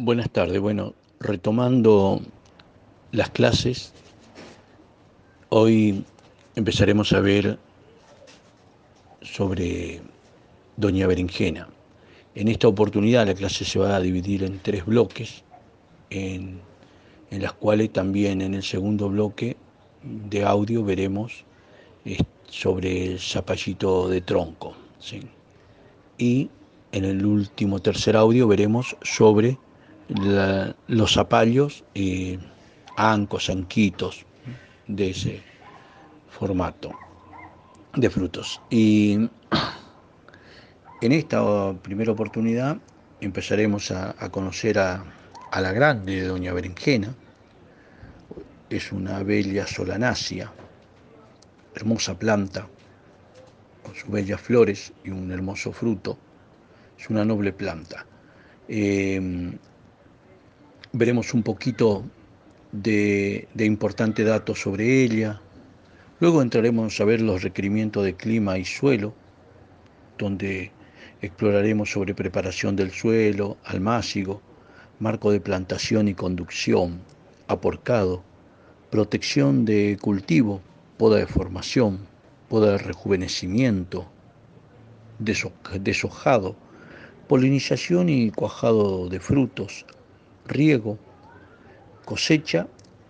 Buenas tardes. Bueno, retomando las clases, hoy empezaremos a ver sobre Doña Berenjena. En esta oportunidad la clase se va a dividir en tres bloques, en, las cuales también en el segundo bloque de audio veremos sobre el zapallito de tronco. ¿sí? Y en el último tercer audio veremos sobre los zapallos y ancos, anquitos de ese formato de frutos. Y en esta primera oportunidad empezaremos a, conocer a, la grande de Doña Berenjena. Es una bella solanácea, hermosa planta, con sus bellas flores y un hermoso fruto. Es una noble planta. Eh, veremos un poquito de, de importantes datos sobre ella. Luego entraremos a ver los requerimientos de clima y suelo, donde exploraremos sobre preparación del suelo, almácigo, marco de plantación y conducción, aporcado, protección de cultivo, poda de formación, poda de rejuvenecimiento, deshojado, polinización y cuajado de frutos, riego, cosecha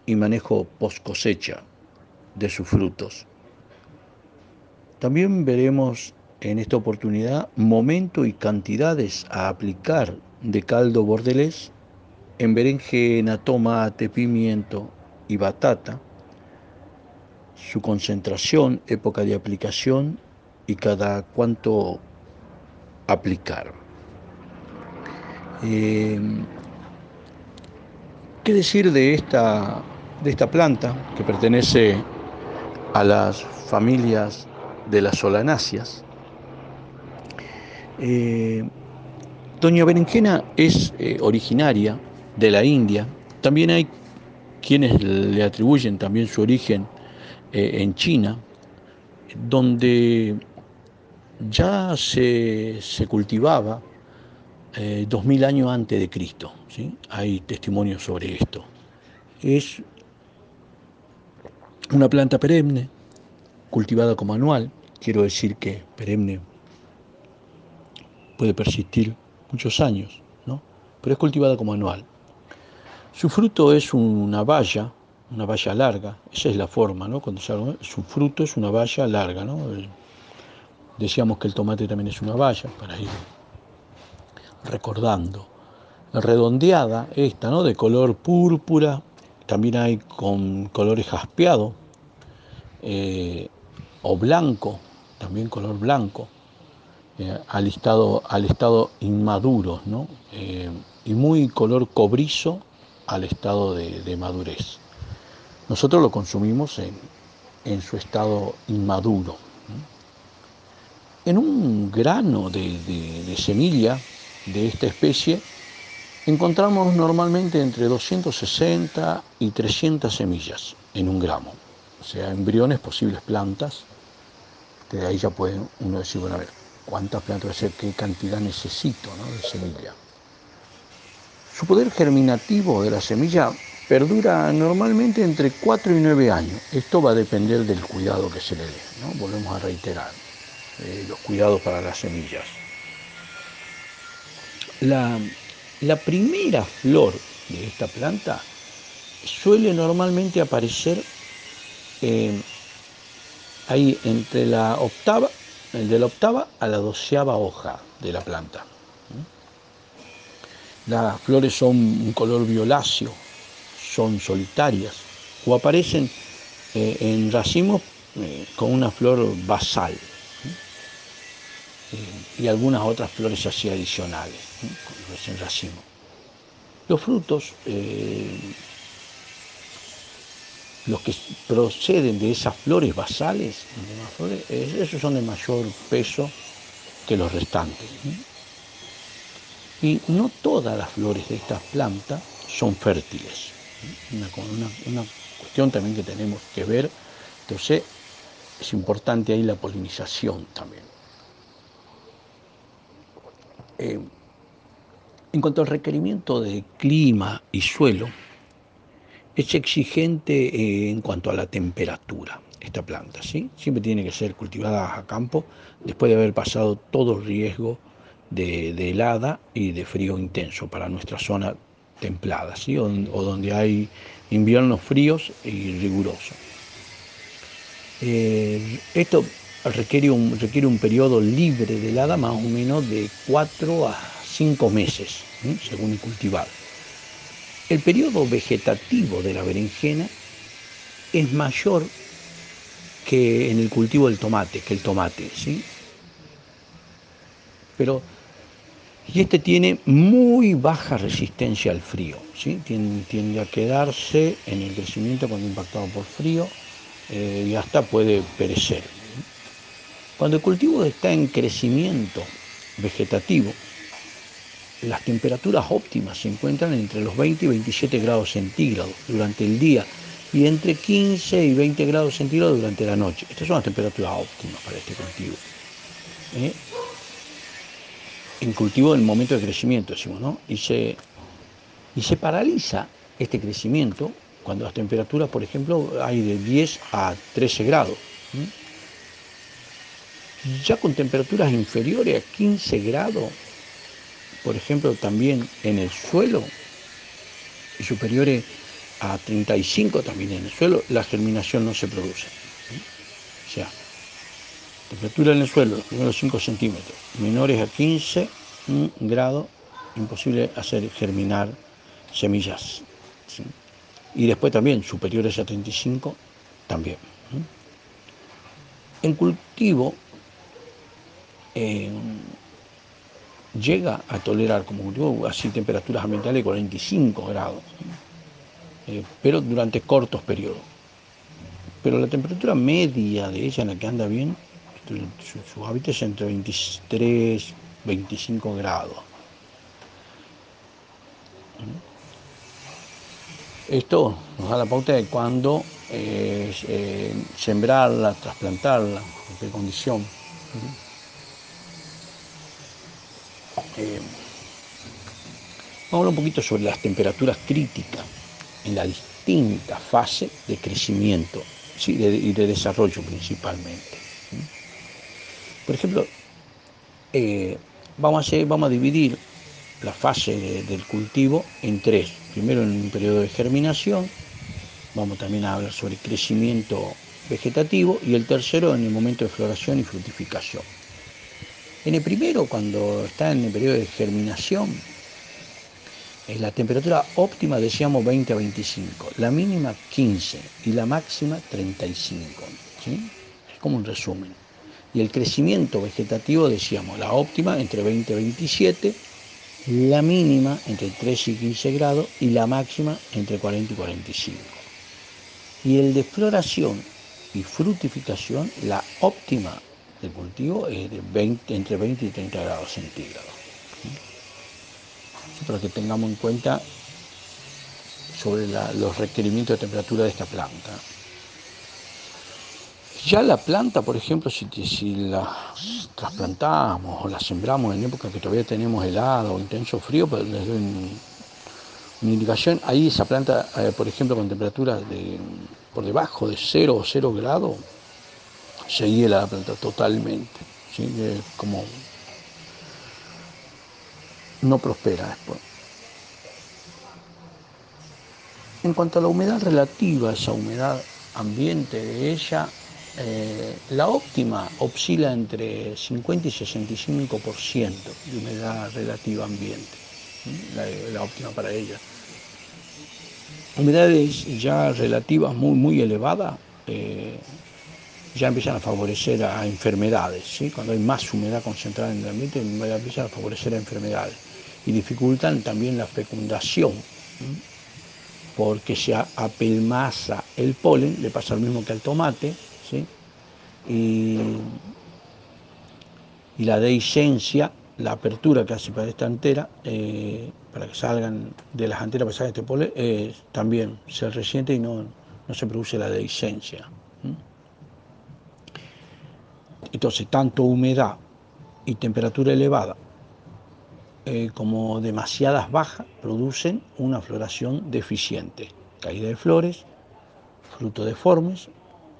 y manejo post cosecha de sus frutos. También veremos en esta oportunidad momento y cantidades a aplicar de caldo bordelés en berenjena, tomate, pimiento y batata, su concentración, época de aplicación y cada cuánto aplicar. Eh, ¿Qué decir de esta, de esta planta que pertenece a las familias de las solanáceas? Eh, Doña Berenjena es eh, originaria de la India. También hay quienes le atribuyen también su origen eh, en China, donde ya se, se cultivaba eh, 2000 años antes de Cristo. ¿sí? Hay testimonios sobre esto. Es una planta perenne, cultivada como anual. Quiero decir que perenne puede persistir muchos años, ¿no? pero es cultivada como anual. Su fruto es una valla, una valla larga, esa es la forma, ¿no? Cuando se su fruto es una valla larga, ¿no? Decíamos que el tomate también es una valla, para ir recordando. Redondeada esta, ¿no? De color púrpura, también hay con colores jaspeados eh, o blanco, también color blanco, eh, al, estado, al estado inmaduro, ¿no? Eh, y muy color cobrizo al estado de, de madurez. Nosotros lo consumimos en, en su estado inmaduro. En un grano de, de semilla de esta especie encontramos normalmente entre 260 y 300 semillas en un gramo, o sea, embriones, posibles plantas. De ahí ya puede uno decir, bueno, a ver, ¿cuántas plantas, qué cantidad necesito de semilla? Su poder germinativo de la semilla perdura normalmente entre 4 y 9 años. Esto va a depender del cuidado que se le dé, ¿no? Volvemos a reiterar, eh, los cuidados para las semillas. La, la primera flor de esta planta suele normalmente aparecer eh, ahí entre la octava, el de la octava a la doceava hoja de la planta. Las flores son un color violáceo, son solitarias o aparecen eh, en racimos eh, con una flor basal y algunas otras flores así adicionales, ¿no? en racimo. Los frutos, eh, los que proceden de esas flores basales, eh, esos son de mayor peso que los restantes. Y no todas las flores de estas plantas son fértiles. Una cuestión también que tenemos que ver. Entonces, es importante ahí la polinización también. Eh, En cuanto al requerimiento de clima y suelo, es exigente eh, en cuanto a la temperatura esta planta, ¿sí? Siempre tiene que ser cultivada a campo después de haber pasado todo riesgo de, helada y de frío intenso para nuestra zona templada, ¿sí? o, donde hay inviernos fríos y rigurosos. Eh, esto requiere un, requiere un periodo libre de helada más o menos de 4 a 5 meses, según el cultivar. El periodo vegetativo de la berenjena es mayor que en el cultivo del tomate, que el tomate, ¿sí? Pero, y este tiene muy baja resistencia al frío, ¿sí? Tiende, a quedarse en el crecimiento cuando impactado por frío eh, y hasta puede perecer. Cuando el cultivo está en crecimiento vegetativo, las temperaturas óptimas se encuentran entre los 20 y 27 grados centígrados durante el día y entre 15 y 20 grados centígrados durante la noche. Estas son las temperaturas óptimas para este cultivo. ¿eh? En cultivo en momento de crecimiento, decimos, ¿no? Y se, y se paraliza este crecimiento cuando las temperaturas, por ejemplo, hay de 10 a 13 grados. Ya con temperaturas inferiores a 15 grados, por ejemplo, también en el suelo, y superiores a 35 también en el suelo, la germinación no se produce. O sea, temperatura en el suelo, primeros 5 centímetros, menores a 15 grados, imposible hacer germinar semillas. Y después también superiores a 35, también. En cultivo, llega a tolerar como cultivo así temperaturas ambientales de 45 grados, eh, pero durante cortos periodos. Pero la temperatura media de ella, en la que anda bien, su, hábitat es entre 23 25 grados. Esto nos da la pauta de cuándo eh, eh, sembrarla, trasplantarla, en qué condición. Eh, vamos a hablar un poquito sobre las temperaturas críticas en la distinta fase de crecimiento y de desarrollo principalmente. Por ejemplo, eh, vamos, a dividir la fase del cultivo en tres. Primero en un periodo de germinación, vamos también a hablar sobre crecimiento vegetativo y el tercero en el momento de floración y fructificación. En el primero, cuando está en el periodo de germinación, es la temperatura óptima decíamos 20 a 25, la mínima 15 y la máxima 35. Es como un resumen. Y el crecimiento vegetativo decíamos, la óptima entre 20 y 27, la mínima entre 3 y 15 grados y la máxima entre 40 y 45. Y el de floración y fructificación, la óptima de cultivo es de 20, entre 20 y 30 grados centígrados. Para que tengamos en cuenta sobre los requerimientos de temperatura de esta planta. Ya la planta, por ejemplo, si, la trasplantamos o la sembramos en época que todavía tenemos helado o intenso frío, pues les doy una indicación. Ahí esa planta, eh, por ejemplo, con temperaturas de, por debajo de 0 o 0 grados, se hiela la planta totalmente, como no prospera después. En cuanto a la humedad relativa, esa humedad ambiente de ella, eh, la óptima oscila entre 50 y 65% de humedad relativa ambiente, la, óptima para ella. Humedades ya relativas muy, muy elevadas, eh, ya empiezan a favorecer a enfermedades, ¿sí? cuando hay más humedad concentrada en el ambiente, empiezan a favorecer a enfermedades y dificultan también la fecundación, porque se apelmaza el polen, le pasa lo mismo que al tomate, ¿sí? y, la dehiscencia, la apertura que hace para esta antera, eh, para que salgan de las anteras para sacar este polen, eh, también se resiente y no, no se produce la dehiscencia. Entonces, tanto humedad y temperatura elevada eh, como demasiadas bajas, producen una floración deficiente, caída de flores, frutos deformes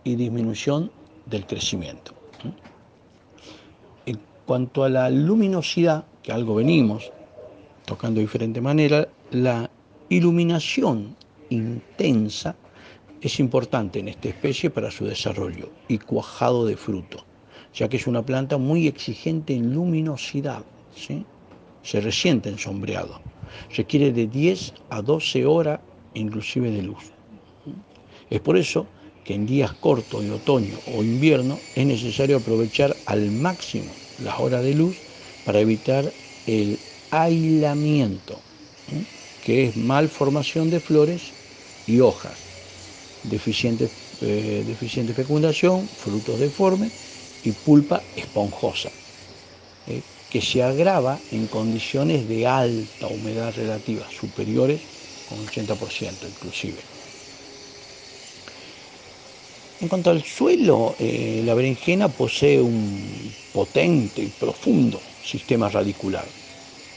y disminución del crecimiento. En cuanto a la luminosidad, que algo venimos tocando de diferente manera, la iluminación intensa es importante en esta especie para su desarrollo y cuajado de fruto, ya que es una planta muy exigente en luminosidad, se resiente en sombreado, requiere de 10 a 12 horas inclusive de luz. Es por eso que en días cortos de otoño o invierno es necesario aprovechar al máximo las horas de luz para evitar el aislamiento, que es malformación de flores y hojas, deficiente, eh, deficiente fecundación, frutos deformes y pulpa esponjosa, eh, que se agrava en condiciones de alta humedad relativa, superiores con 80% inclusive. En cuanto al suelo, eh, la berenjena posee un potente y profundo sistema radicular,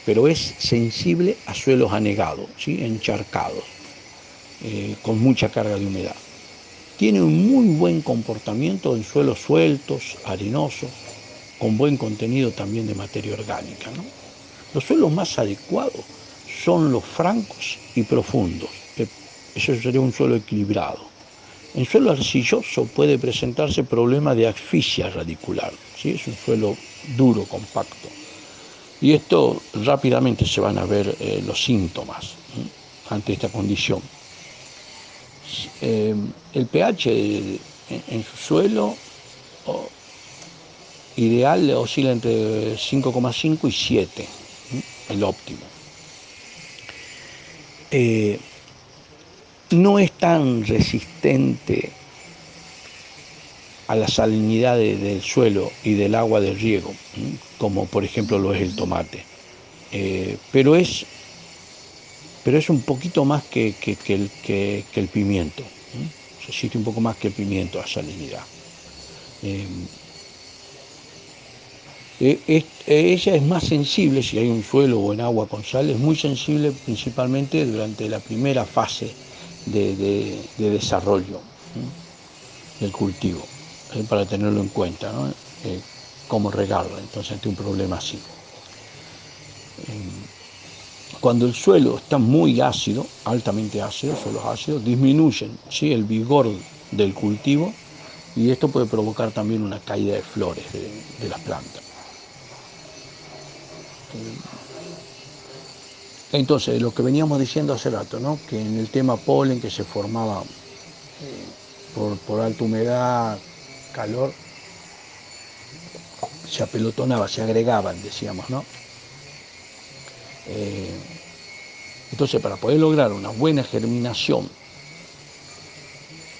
pero es sensible a suelos anegados, ¿sí? encharcados, eh, con mucha carga de humedad. Tiene un muy buen comportamiento en suelos sueltos, arenosos, con buen contenido también de materia orgánica. Los suelos más adecuados son los francos y profundos. Eso sería un suelo equilibrado. En suelo arcilloso puede presentarse problema de asfixia radicular, ¿sí? es un suelo duro, compacto. Y esto rápidamente se van a ver eh, los síntomas ante esta condición. Eh, el pH en, su suelo ideal oscila entre 5,5 y 7, el óptimo. Eh, no es tan resistente a la salinidad del suelo y del agua de riego, como por ejemplo lo es el tomate. Eh, pero, es, pero es un poquito más que, el, el, pimiento, resiste un poco más que el pimiento a salinidad. Eh, eh, ella es más sensible, si hay un suelo o en agua con sal, es muy sensible principalmente durante la primera fase de, desarrollo del cultivo, eh, para tenerlo en cuenta, ¿no? Eh, cómo regarlo, entonces ante un problema así. Cuando el suelo está muy ácido, altamente ácido, suelos ácidos, disminuyen ¿sí? el vigor del cultivo y esto puede provocar también una caída de flores de, las plantas. Entonces, lo que veníamos diciendo hace rato, ¿no? que en el tema polen que se formaba eh, por, alta humedad, calor, se apelotonaba, se agregaban, decíamos, ¿no? Eh, entonces, para poder lograr una buena germinación,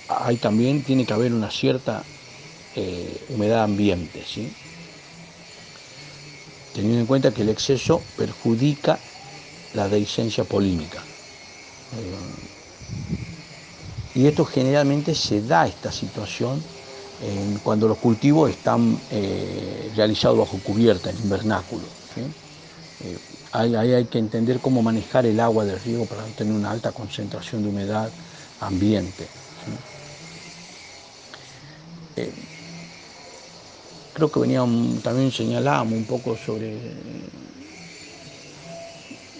hay también tiene que haber una cierta eh, humedad ambiente, teniendo en cuenta que el exceso perjudica la dehiscencia polínica. Eh, y esto generalmente se da esta situación cuando los cultivos están realizados bajo cubierta, en invernáculo. Ahí, hay que entender cómo manejar el agua del riego para tener una alta concentración de humedad ambiente. creo que veníamos, también señalábamos un poco sobre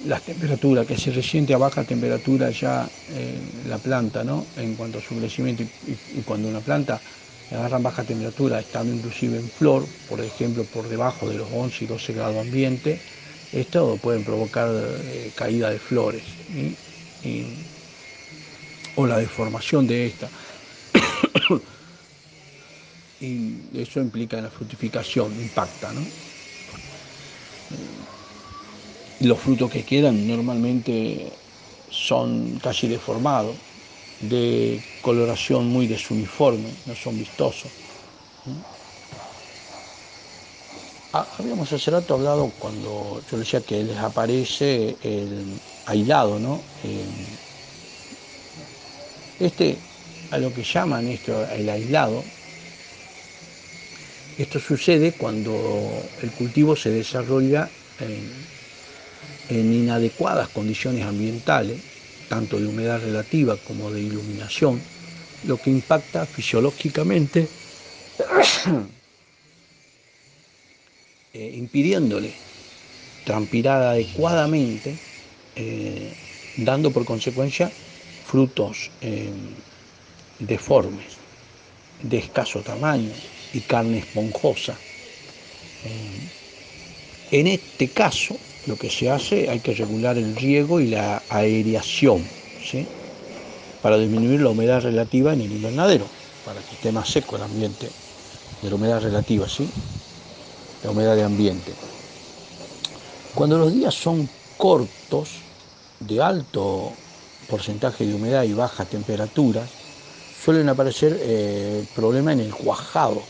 las temperaturas, que se resiente a baja temperatura ya eh, la planta, ¿no? En cuanto a su crecimiento y, cuando una planta agarra baja temperatura, estando inclusive en flor, por ejemplo, por debajo de los 11 y 12 grados ambiente, esto puede provocar eh, caída de flores o la deformación de esta. y eso implica la frutificación, impacta, ¿no? los frutos que quedan normalmente son casi deformados, de coloración muy desuniforme, no son vistosos. Habíamos hace rato hablado cuando yo decía que les aparece el aislado, ¿no? Este, a lo que llaman esto el aislado, esto sucede cuando el cultivo se desarrolla en en inadecuadas condiciones ambientales, tanto de humedad relativa como de iluminación, lo que impacta fisiológicamente, eh, impidiéndole transpirar adecuadamente, eh, dando por consecuencia frutos eh, deformes, de escaso tamaño y carne esponjosa. en este caso, lo que se hace, hay que regular el riego y la aereación, ¿sí? para disminuir la humedad relativa en el invernadero, para que esté más seco el ambiente de la humedad relativa, ¿sí? La humedad de ambiente. Cuando los días son cortos, de alto porcentaje de humedad y baja temperatura, suelen aparecer eh, problemas en el cuajado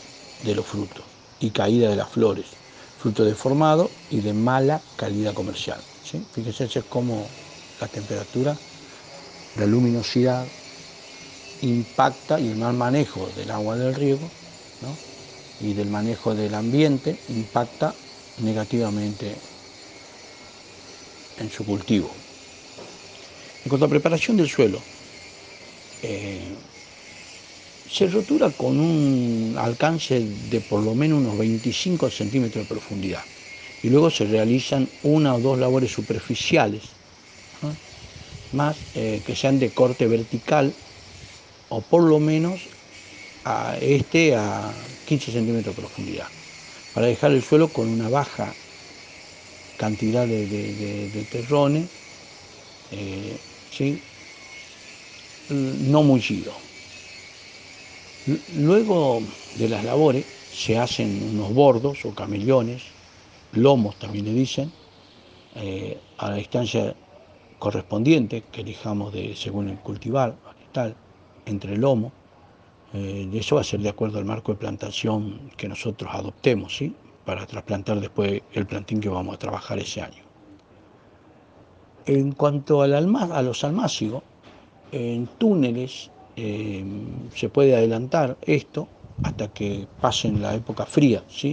de los frutos y caída de las flores, fruto deformado y de mala calidad comercial. ¿sí? Fíjense cómo la temperatura, la luminosidad impacta y el mal manejo del agua del riego y del manejo del ambiente impacta negativamente en su cultivo. En cuanto a preparación del suelo, eh, se rotura con un alcance de por lo menos unos 25 centímetros de profundidad y luego se realizan una o dos labores superficiales, más eh, que sean de corte vertical o por lo menos a este a 15 centímetros de profundidad, para dejar el suelo con una baja cantidad de, terrones, eh, no mullido. Luego de las labores se hacen unos bordos o camellones, lomos también le dicen, eh, a la distancia correspondiente que elijamos de, según el cultivar, tal, entre lomo. Eh, eso va a ser de acuerdo al marco de plantación que nosotros adoptemos, ¿sí? para trasplantar después el plantín que vamos a trabajar ese año. En cuanto al a los almácigos, en túneles eh, se puede adelantar esto hasta que pasen la época fría, ¿sí?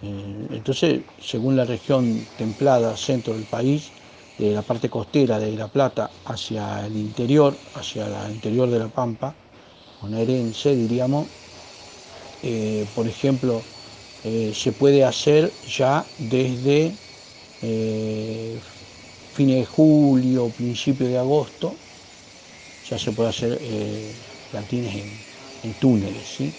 Eh, entonces, según la región templada, centro del país, de la parte costera de La Plata hacia el interior, hacia el interior de La Pampa, bonaerense diríamos, eh, por ejemplo, se puede hacer ya desde fines de julio, principio de agosto, ya se puede hacer eh, plantines en, túneles. ¿sí?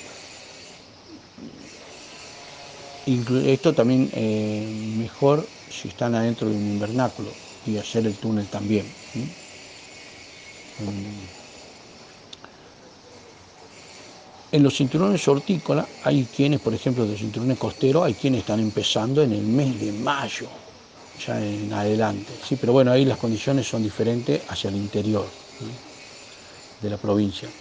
esto también eh, mejor si están adentro de un invernáculo y hacer el túnel también. En los cinturones hortícolas hay quienes, por ejemplo, de cinturones costeros, hay quienes están empezando en el mes de mayo, ya en adelante. Sí, pero bueno, ahí las condiciones son diferentes hacia el interior de la provincia.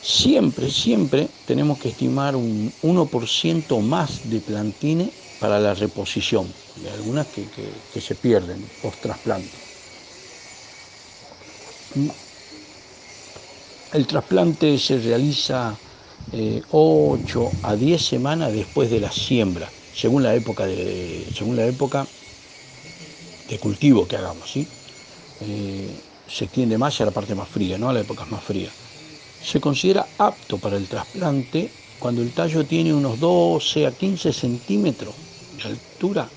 Siempre, siempre tenemos que estimar un 1% más de plantines para la reposición, de algunas que, se pierden post trasplante. El trasplante se realiza 8 eh, a 10 semanas después de la siembra, según la época de, según la época de cultivo que hagamos. ¿sí? Eh, se extiende más a la parte más fría, ¿no? a la época más fría. Se considera apto para el trasplante cuando el tallo tiene unos 12 a 15 centímetros de altura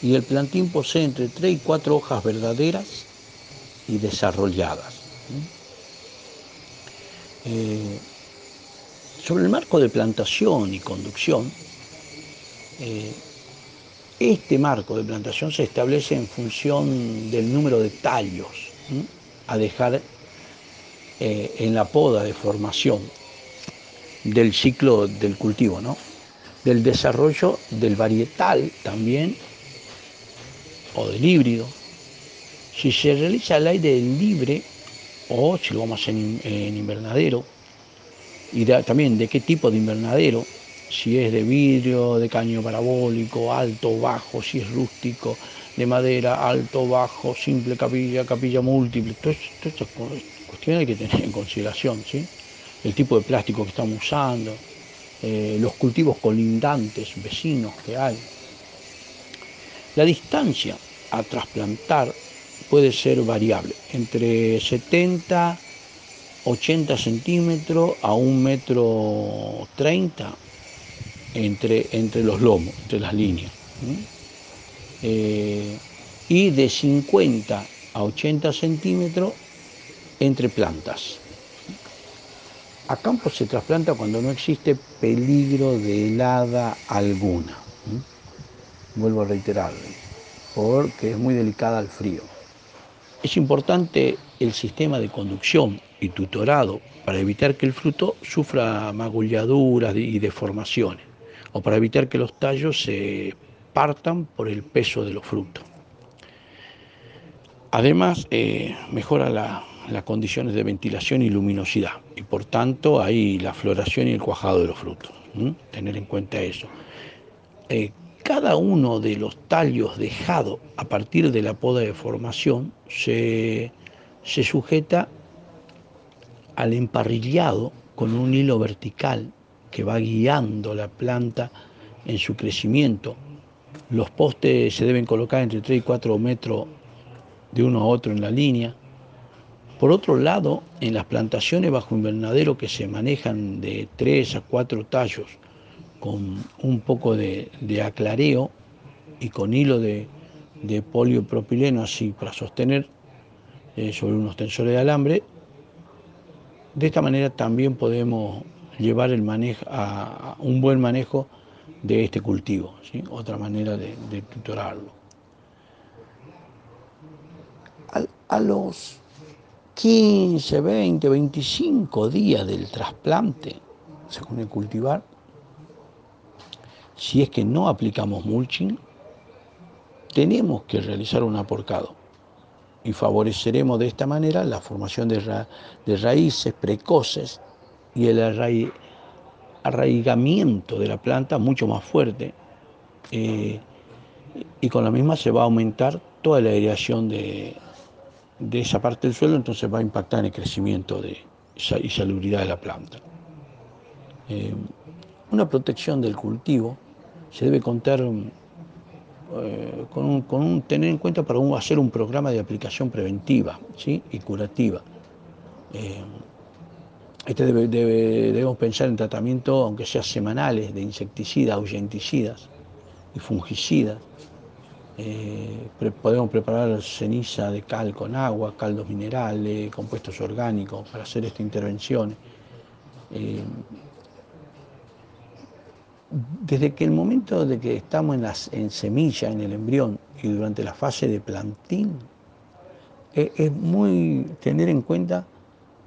y el plantín posee entre 3 y 4 hojas verdaderas y desarrolladas. Eh, sobre el marco de plantación y conducción, eh, este marco de plantación se establece en función del número de tallos a dejar eh, en la poda de formación del ciclo del cultivo, ¿no? del desarrollo del varietal también o del híbrido. Si se realiza el aire libre o si lo vamos a hacer en, invernadero, y también de qué tipo de invernadero, si es de vidrio, de caño parabólico, alto, bajo, si es rústico, de madera, alto, bajo, simple capilla, capilla múltiple, todas estas cuestiones hay que tener en consideración, ¿sí? El tipo de plástico que estamos usando, eh, los cultivos colindantes, vecinos que hay. La distancia a trasplantar puede ser variable, entre 70, 80 centímetros a un metro 30 entre, entre los lomos, entre las líneas. Eh, y de 50 a 80 centímetros entre plantas. A campo se trasplanta cuando no existe peligro de helada alguna. Vuelvo a reiterarlo, porque es muy delicada al frío. Es importante el sistema de conducción y tutorado para evitar que el fruto sufra magulladuras y deformaciones, o para evitar que los tallos se partan por el peso de los frutos. Además, eh, mejora las condiciones de ventilación y luminosidad, y por tanto hay la floración y el cuajado de los frutos. Tener en cuenta eso. Eh, cada uno de los tallos dejados a partir de la poda de formación se, se sujeta al emparrillado con un hilo vertical que va guiando la planta en su crecimiento. Los postes se deben colocar entre 3 y 4 metros de uno a otro en la línea. Por otro lado, en las plantaciones bajo invernadero que se manejan de 3 a 4 tallos con un poco de, aclareo y con hilo de, poliopropileno así para sostener eh, sobre unos tensores de alambre, de esta manera también podemos llevar el manejo a, un buen manejo de este cultivo, otra manera de, tutorarlo. A, los 15, 20, 25 días del trasplante, según el cultivar, si es que no aplicamos mulching, tenemos que realizar un aporcado y favoreceremos de esta manera la formación de, raíces precoces y el arraigamiento de la planta mucho más fuerte. Eh, y con la misma se va a aumentar toda la aireación de, esa parte del suelo, entonces va a impactar en el crecimiento y salubridad de la planta. Eh, una protección del cultivo se debe contar eh, con, tener en cuenta para hacer un programa de aplicación preventiva y curativa. Eh, este debemos pensar en tratamiento, aunque sea semanales, de insecticidas, ahuyenticidas y fungicidas. Eh, podemos preparar ceniza de cal con agua, caldos minerales, compuestos orgánicos para hacer esta intervención desde que el momento de que estamos en, las, en semilla, en el embrión y durante la fase de plantín, e, es, muy tener en cuenta,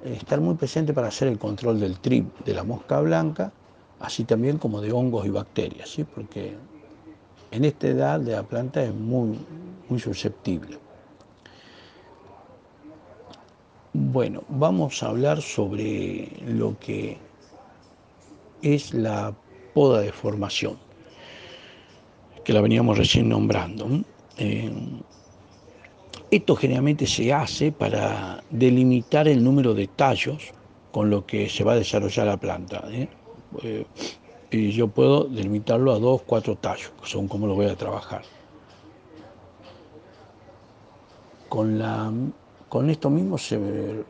eh, estar muy presente para hacer el control del trip, de la mosca blanca, así también como de hongos y bacterias, ¿sí? porque en esta edad de la planta es muy, muy susceptible. Bueno, vamos a hablar sobre lo que es la poda de formación, que la veníamos recién nombrando. Eh, esto generalmente se hace para delimitar el número de tallos con lo que se va a desarrollar la planta. ¿eh? Eh, y yo puedo delimitarlo a dos, cuatro tallos, que son como lo voy a trabajar. Con, la, con esto mismo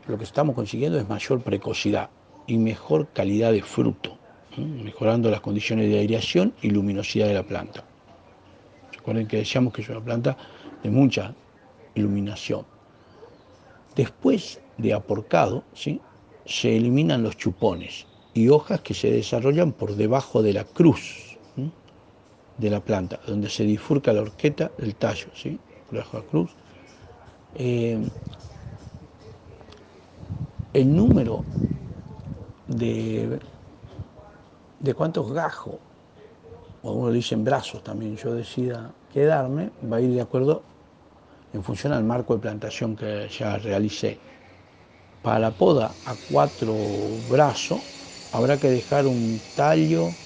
lo que estamos consiguiendo es mayor precocidad y mejor calidad de fruto mejorando las condiciones de aireación y luminosidad de la planta. Recuerden que decíamos que es una planta de mucha iluminación. Después de aporcado, ¿sí? se eliminan los chupones y hojas que se desarrollan por debajo de la cruz de la planta, donde se difurca la horqueta del tallo, ¿sí? debajo de la cruz. Eh, el número de de cuántos gajos, o uno dice en brazos también, yo decida quedarme, va a ir de acuerdo en función al marco de plantación que ya realicé. Para la poda a cuatro brazos habrá que dejar un tallo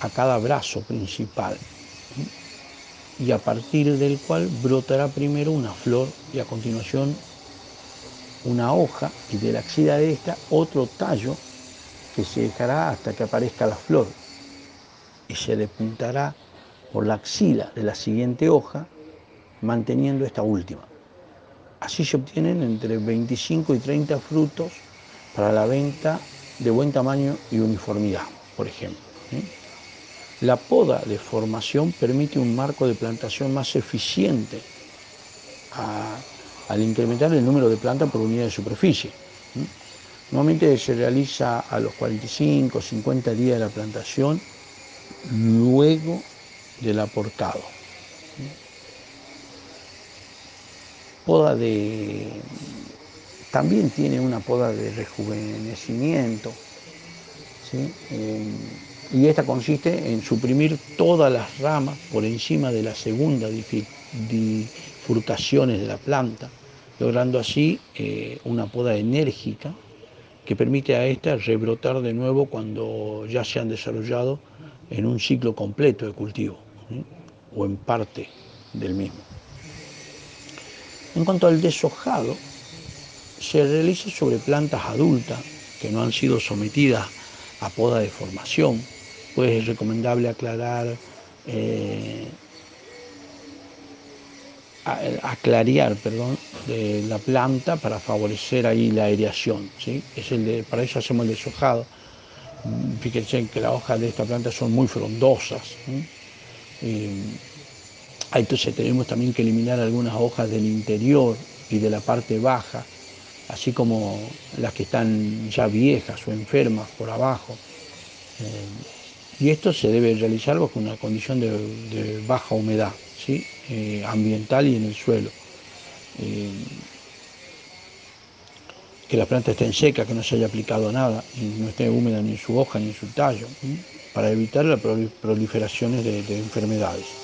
a cada brazo principal y a partir del cual brotará primero una flor y a continuación una hoja y de la axila de esta otro tallo que se dejará hasta que aparezca la flor y se depuntará por la axila de la siguiente hoja manteniendo esta última. Así se obtienen entre 25 y 30 frutos para la venta de buen tamaño y uniformidad, por ejemplo. La poda de formación permite un marco de plantación más eficiente al incrementar el número de plantas por unidad de superficie. Normalmente se realiza a los 45, 50 días de la plantación, luego del aportado. Poda de. También tiene una poda de rejuvenecimiento. y esta consiste en suprimir todas las ramas por encima de la segunda bifurcaciones de la planta, logrando así eh, una poda enérgica que permite a esta rebrotar de nuevo cuando ya se han desarrollado en un ciclo completo de cultivo o en parte del mismo. En cuanto al deshojado, se realiza sobre plantas adultas que no han sido sometidas a poda de formación, pues es recomendable aclarar eh, aclarear perdón, de la planta para favorecer ahí la aireación. ¿sí? Es el de, para eso hacemos el deshojado. Fíjense que las hojas de esta planta son muy frondosas. entonces tenemos también que eliminar algunas hojas del interior y de la parte baja, así como las que están ya viejas o enfermas por abajo. Eh, y esto se debe realizar bajo una condición de baja humedad. Eh, ambiental y en el suelo. Eh, que la planta esté en seca, que no se haya aplicado nada, y no esté húmeda ni en su hoja ni en su tallo, para evitar las proliferaciones de, enfermedades.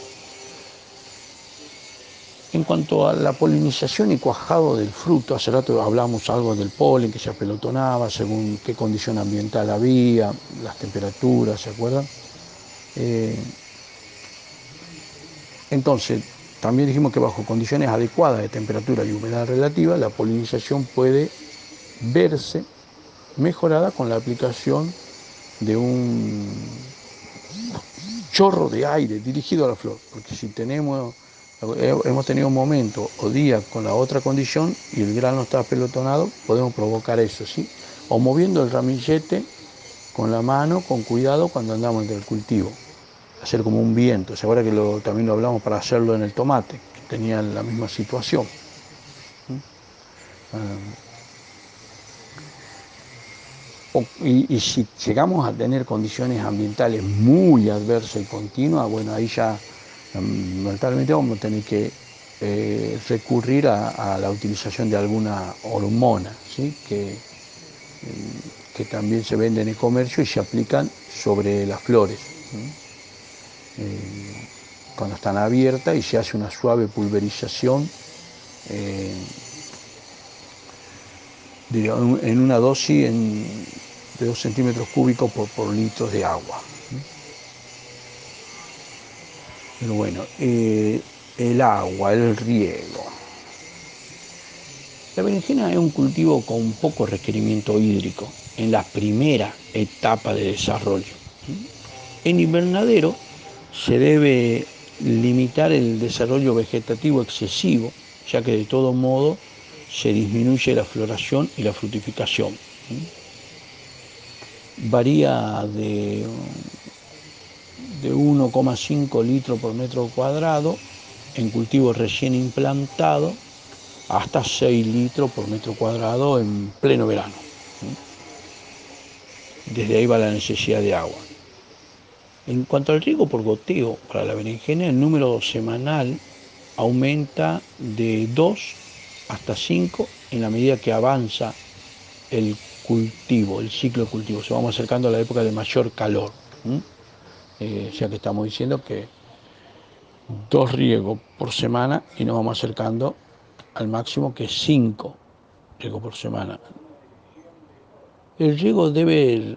En cuanto a la polinización y cuajado del fruto, hace rato hablamos algo del polen que se apelotonaba según qué condición ambiental había, las temperaturas, ¿se acuerdan? Eh, entonces, también dijimos que bajo condiciones adecuadas de temperatura y humedad relativa, la polinización puede verse mejorada con la aplicación de un chorro de aire dirigido a la flor, porque si tenemos hemos tenido un momento o día con la otra condición y el grano está pelotonado, podemos provocar eso, ¿sí? O moviendo el ramillete con la mano, con cuidado cuando andamos entre el cultivo hacer como un viento. ¿Se acuerda que también lo hablamos para hacerlo en el tomate, que tenía la misma situación? ¿Mm? Ah. y, si llegamos a tener condiciones ambientales muy adversas y continuas, bueno, ahí ya lamentablemente vamos a tener que eh, recurrir a, la utilización de alguna hormona, que, que también se vende en el comercio y se aplican sobre las flores. Eh, cuando están abiertas y se hace una suave pulverización eh, en una dosis de 2 centímetros cúbicos por, por litros de agua. Pero bueno, eh, el agua, el riego. La berenjena es un cultivo con poco requerimiento hídrico en la primera etapa de desarrollo. En invernadero se debe limitar el desarrollo vegetativo excesivo, ya que de todo modo se disminuye la floración y la frutificación. Varía de, de 1,5 litros por metro cuadrado en cultivo recién implantado hasta 6 litros por metro cuadrado en pleno verano. Desde ahí va la necesidad de agua. En cuanto al riego por goteo para la berenjena, el número semanal aumenta de 2 hasta 5 en la medida que avanza el cultivo, el ciclo de cultivo. Se vamos acercando a la época de mayor calor. Eh, ya que estamos diciendo que dos riegos por semana y nos vamos acercando al máximo que 5 riegos por semana. El riego debe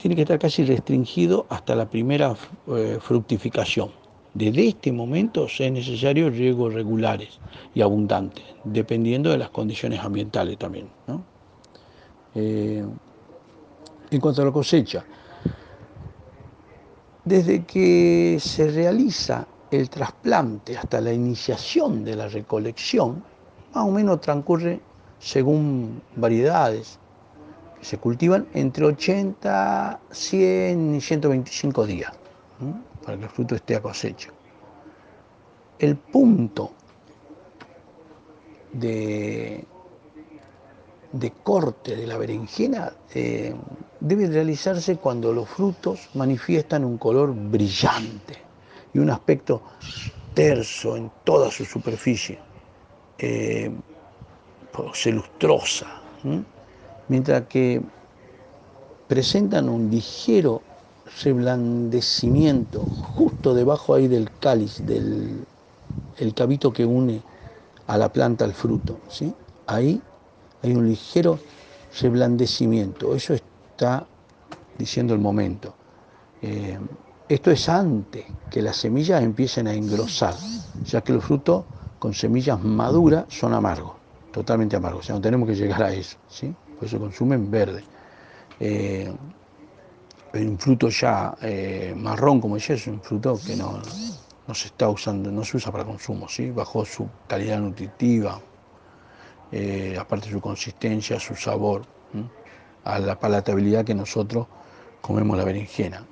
tiene que estar casi restringido hasta la primera eh, fructificación. Desde este momento es necesario riegos regulares y abundantes, dependiendo de las condiciones ambientales también. Eh, en cuanto a la cosecha, desde que se realiza el trasplante hasta la iniciación de la recolección, más o menos transcurre según variedades se cultivan entre 80, 100 y 125 días para que el fruto esté a cosecha. El punto de, de corte de la berenjena eh, debe realizarse cuando los frutos manifiestan un color brillante y un aspecto terso en toda su superficie, eh, se lustrosa, mientras que presentan un ligero reblandecimiento justo debajo ahí del cáliz, del el cabito que une a la planta al fruto. ¿sí? Ahí hay un ligero reblandecimiento, eso está diciendo el momento. Eh, esto es antes que las semillas empiecen a engrosar, ya que los frutos con semillas maduras son amargos, totalmente amargos, o sea, no tenemos que llegar a eso, ¿sí? Por eso consumen verde. Eh, un fruto ya eh, marrón, como decía, es un fruto que no, no, se está usando, no se usa para consumo, ¿sí? bajo su calidad nutritiva, eh, aparte su consistencia, su sabor, a la palatabilidad que nosotros comemos la berenjena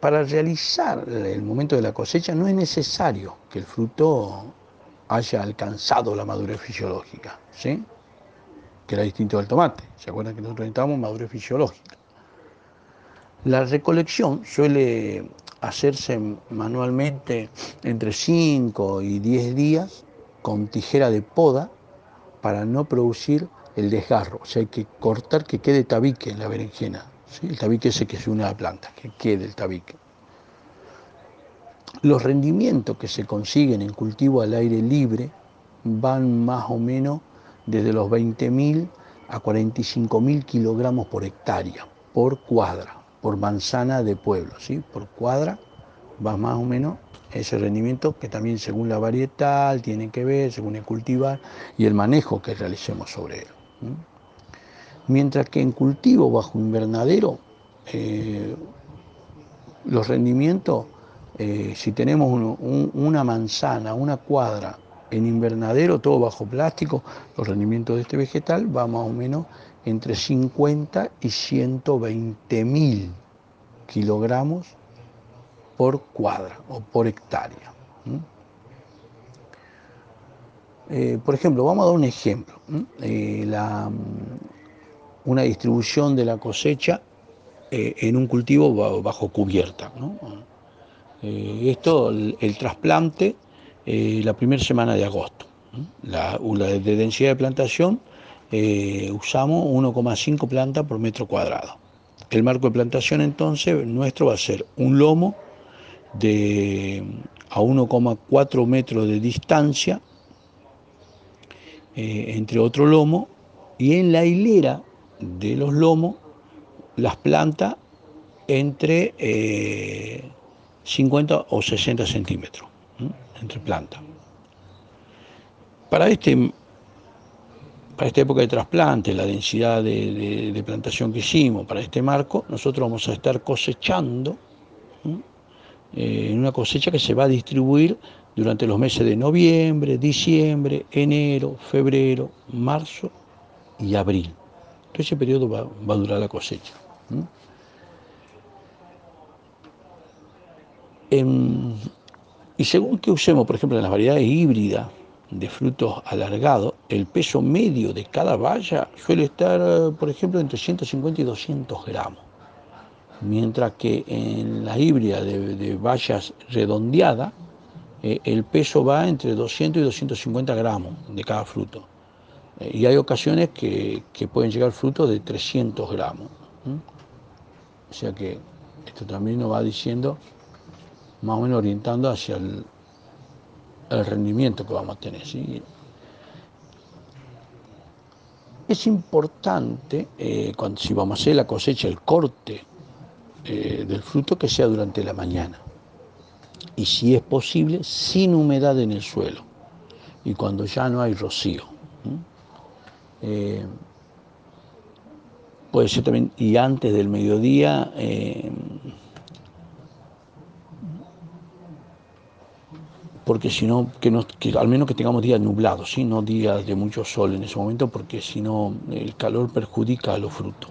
para realizar el momento de la cosecha no es necesario que el fruto haya alcanzado la madurez fisiológica, ¿sí? que era distinto del tomate. ¿Se acuerdan que nosotros necesitamos madurez fisiológica? La recolección suele hacerse manualmente entre 5 y 10 días con tijera de poda para no producir el desgarro. O sea, hay que cortar que quede tabique en la berenjena el tabique ese que a la planta, que quede el tabique. Los rendimientos que se consiguen en cultivo al aire libre van más o menos desde los 20.000 a 45.000 kilogramos por hectárea, por cuadra, por manzana de pueblo, ¿sí? por cuadra va más o menos ese rendimiento que también según la varietal tiene que ver, según el cultivar y el manejo que realicemos sobre él. Mientras que en cultivo bajo invernadero, eh, los rendimientos, eh, si tenemos una manzana, una cuadra en invernadero, todo bajo plástico, los rendimientos de este vegetal va más o menos entre 50 y 120 mil kilogramos por cuadra o por hectárea. Eh, por ejemplo, vamos a dar un ejemplo. la, una distribución de la cosecha eh, en un cultivo bajo cubierta. Eh, esto, el, trasplante, eh, la primera semana de agosto. La, de densidad de plantación usamos 1,5 plantas por metro cuadrado. El marco de plantación entonces nuestro va a ser un lomo de a 1,4 metros de distancia entre otro lomo y en la hilera de los lomos las plantas entre 50 eh, o 60 centímetros entre plantas. Para, este, para esta época de trasplante, la densidad de, plantación que hicimos, para este marco, nosotros vamos a estar cosechando eh, en una cosecha que se va a distribuir durante los meses de noviembre, diciembre, enero, febrero, marzo y abril ese periodo va, a durar la cosecha. Y según que usemos, por ejemplo, en las variedades híbridas de frutos alargados, el peso medio de cada valla suele estar, por ejemplo, entre 150 y 200 gramos. Mientras que en la híbrida de, de vallas redondeadas, eh, el peso va entre 200 y 250 gramos de cada fruto y hay ocasiones que, pueden llegar frutos de 300 gramos. O sea que esto también nos va diciendo, más o menos orientando hacia el, rendimiento que vamos a tener. Es importante, eh, cuando, si vamos a hacer la cosecha, el corte eh, del fruto, que sea durante la mañana. Y si es posible, sin humedad en el suelo. Y cuando ya no hay rocío. Eh, puede ser también, y antes del mediodía, porque si no, que, al menos que tengamos días nublados, ¿sí? no días de mucho sol en ese momento, porque si no el calor perjudica a los frutos.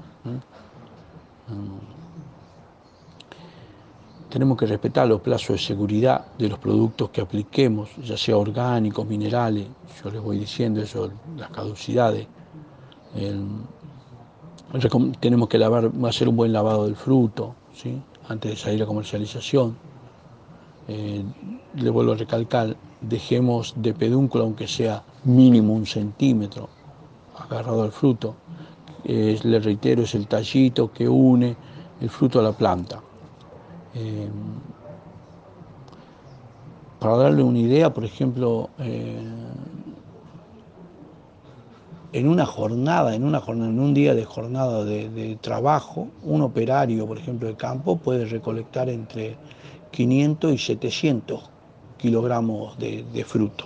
Tenemos que respetar los plazos de seguridad de los productos que apliquemos, ya sea orgánicos, minerales, yo les voy diciendo eso, las caducidades. tenemos que lavar, hacer un buen lavado del fruto, ¿sí? antes de salir a comercialización eh, le vuelvo a recalcar, dejemos de pedúnculo, aunque sea mínimo un centímetro, agarrado al fruto. le reitero, es el tallito que une el fruto a la planta. Eh, para darle una idea, por ejemplo, eh, en una jornada, en un día de jornada de, trabajo, un operario, por ejemplo, de campo puede recolectar entre 500 y 700 kilogramos de, fruto.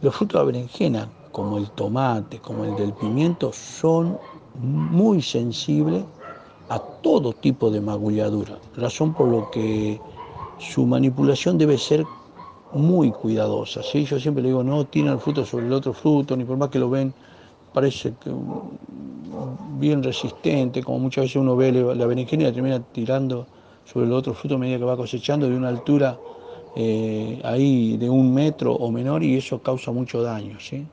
Los frutos de la berenjena, como el tomate, como el del pimiento, son muy sensibles a todo tipo de magulladura, razón por lo que su manipulación debe ser muy cuidadosa. Yo siempre le digo, no tiran el fruto sobre el otro fruto, ni por más que lo ven, parece que bien resistente, como muchas veces uno ve la berenjena termina tirando sobre el otro fruto a medida que va cosechando de una altura eh, ahí de un metro o menor y eso causa mucho daño. ¿sí?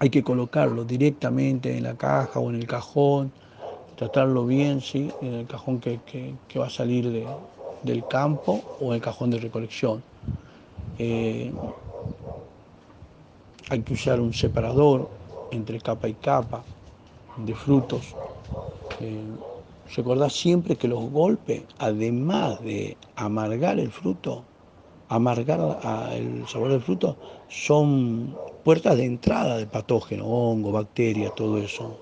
Hay que colocarlo directamente en la caja o en el cajón, tratarlo bien, ¿sí? en el cajón que, va a salir del campo o en el cajón de recolección. Eh, hay que usar un separador entre capa y capa de frutos. Eh, Recordad siempre que los golpes, además de amargar el fruto, amargar el sabor del fruto, son puertas de entrada de patógenos, hongo, bacterias, todo eso.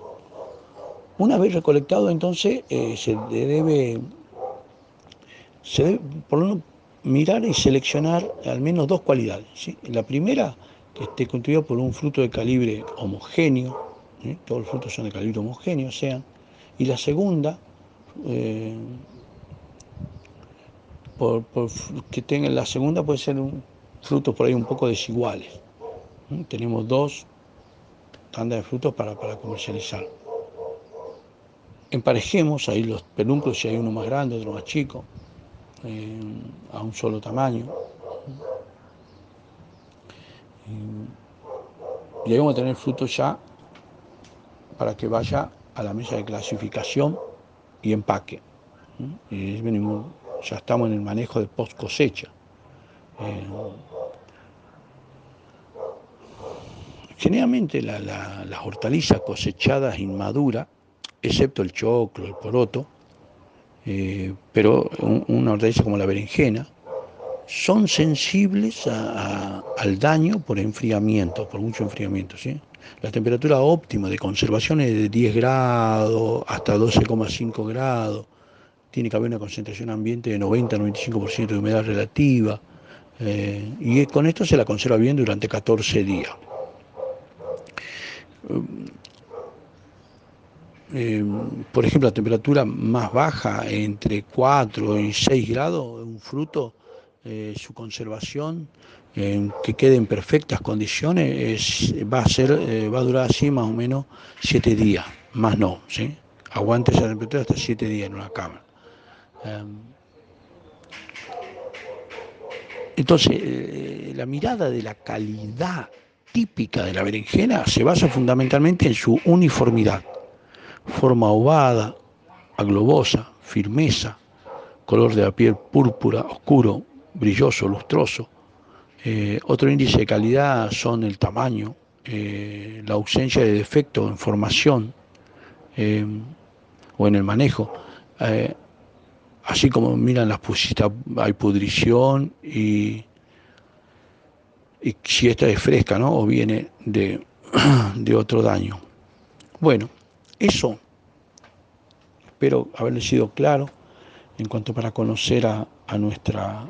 Una vez recolectado, entonces eh, se debe, se debe por lo menos mirar y seleccionar al menos dos cualidades. La primera, que esté constituido por un fruto de calibre homogéneo, todos los frutos son de calibre homogéneo, sean, y la segunda, eh, por, que tengan la segunda puede ser un, frutos por ahí un poco desiguales. Tenemos dos tandas de frutos para, comercializar. Emparejemos ahí los pedúnculos, si hay uno más grande, otro más chico, eh, a un solo tamaño. Y ahí vamos a tener frutos ya para que vaya a la mesa de clasificación y empaque. Y ya estamos en el manejo de post cosecha. Eh, generalmente las hortalizas cosechadas inmaduras, excepto el choclo, el poroto, eh, pero una hortaliza como la berenjena, son sensibles al daño por enfriamiento, por mucho enfriamiento. ¿sí? La temperatura óptima de conservación es de 10 grados hasta 12,5 grados. Tiene que haber una concentración ambiente de 90-95% de humedad relativa. Eh, y con esto se la conserva bien durante 14 días. Eh, por ejemplo, la temperatura más baja, entre 4 y 6 grados, un fruto, eh, su conservación que quede en perfectas condiciones va, a eh, va a durar así más o menos siete días, más no, ¿sí? Aguante esa temperatura hasta siete días en una cámara. Em, entonces, eh, la mirada de la calidad típica de la berenjena se basa fundamentalmente en su uniformidad, forma ovada, aglobosa, firmeza, color de la piel púrpura, oscuro, brilloso, lustroso, eh, otro índice de calidad son el tamaño, eh, la ausencia de defecto en formación eh, o en el manejo. así como miran las pusitas, hay pudrición y, y, si esta es fresca ¿no? o viene de, de otro daño. Bueno, eso espero haberle sido claro en cuanto para conocer a, a nuestra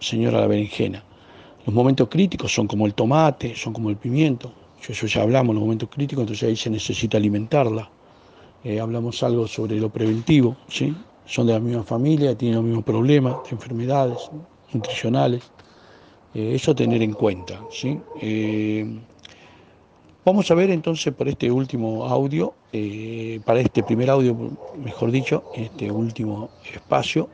señora la berenjena. Los momentos críticos son como el tomate, son como el pimiento. Eso ya hablamos, los momentos críticos, entonces ahí se necesita alimentarla. Eh, hablamos algo sobre lo preventivo, ¿sí? son de la misma familia, tienen los mismos problemas, enfermedades nutricionales. Eh, eso tener en cuenta. ¿sí? Eh, vamos a ver entonces por este último audio, para este primer audio, mejor dicho, este último espacio,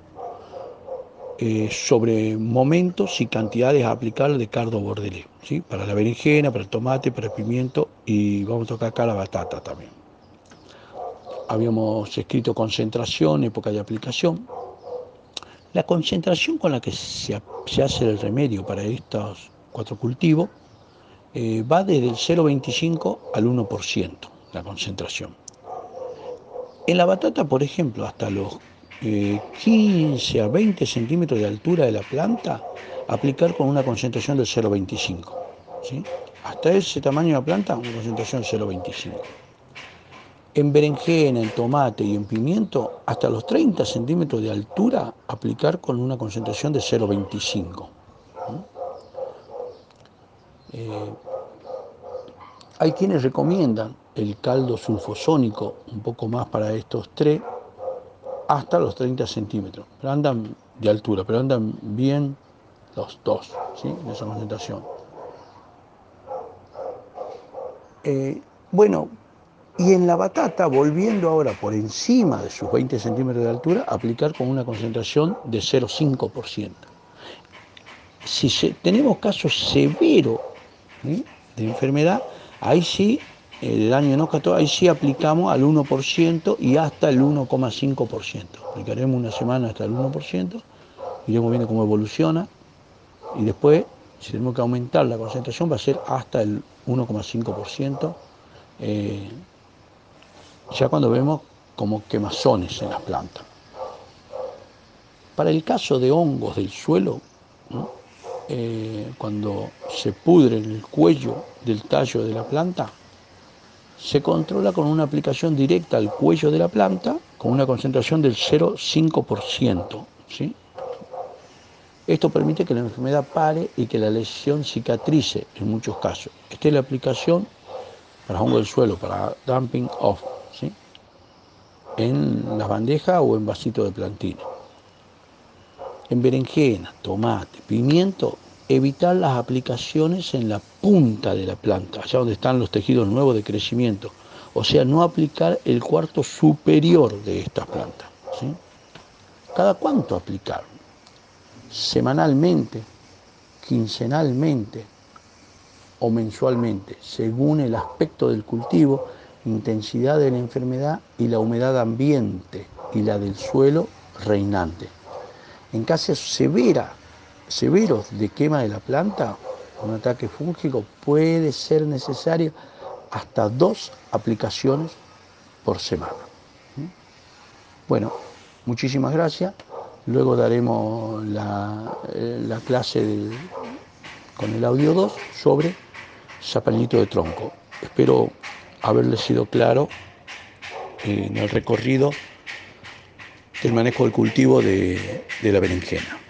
sobre momentos y cantidades a aplicar de cardo bordelé, ¿sí? para la berenjena, para el tomate, para el pimiento y vamos a tocar acá la batata también. Habíamos escrito concentración, época de aplicación, la concentración con la que se, hace el remedio para estos cuatro cultivos eh, va desde el 0,25 al 1%, la concentración. En la batata, por ejemplo, hasta los 15 eh, a 20 centímetros de altura de la planta, aplicar con una concentración del 0,25. Hasta ese tamaño de la planta, una concentración del 0,25 en berenjena, en tomate y en pimiento, hasta los 30 centímetros de altura, aplicar con una concentración de 0,25. Eh, hay quienes recomiendan el caldo sulfosónico, un poco más para estos tres, hasta los 30 centímetros, pero andan de altura, pero andan bien los dos, ¿sí? en esa concentración. Eh, bueno, y en la batata, volviendo ahora por encima de sus 20 centímetros de altura, aplicar con una concentración de 0,5%. Si tenemos casos severos de enfermedad, ahí sí, de daño en ahí sí aplicamos al 1% y hasta el 1,5%. Aplicaremos una semana hasta el 1%, iremos viendo cómo evoluciona y después, si tenemos que aumentar la concentración, va a ser hasta el 1,5% ya cuando vemos como quemazones en las plantas. Para el caso de hongos del suelo, eh, cuando se pudre el cuello del tallo de la planta, se controla con una aplicación directa al cuello de la planta con una concentración del 0,5%. ¿sí? Esto permite que la enfermedad pare y que la lesión cicatrice en muchos casos. Esta es la aplicación para hongos del suelo, para dumping off en las bandejas o en vasito de plantina. En berenjena, tomate, pimiento, evitar las aplicaciones en la punta de la planta, allá donde están los tejidos nuevos de crecimiento. O sea, no aplicar el cuarto superior de estas plantas. ¿Cada cuánto aplicar? Semanalmente, quincenalmente o mensualmente, según el aspecto del cultivo intensidad de la enfermedad y la humedad ambiente y la del suelo reinante. En casos severa, severos de quema de la planta, un ataque fúngico puede ser necesario hasta dos aplicaciones por semana. Bueno, muchísimas gracias. Luego daremos la, eh, clase con el audio 2 sobre zapalito de tronco. Espero haberle sido claro en el recorrido del manejo del cultivo de la berenjena.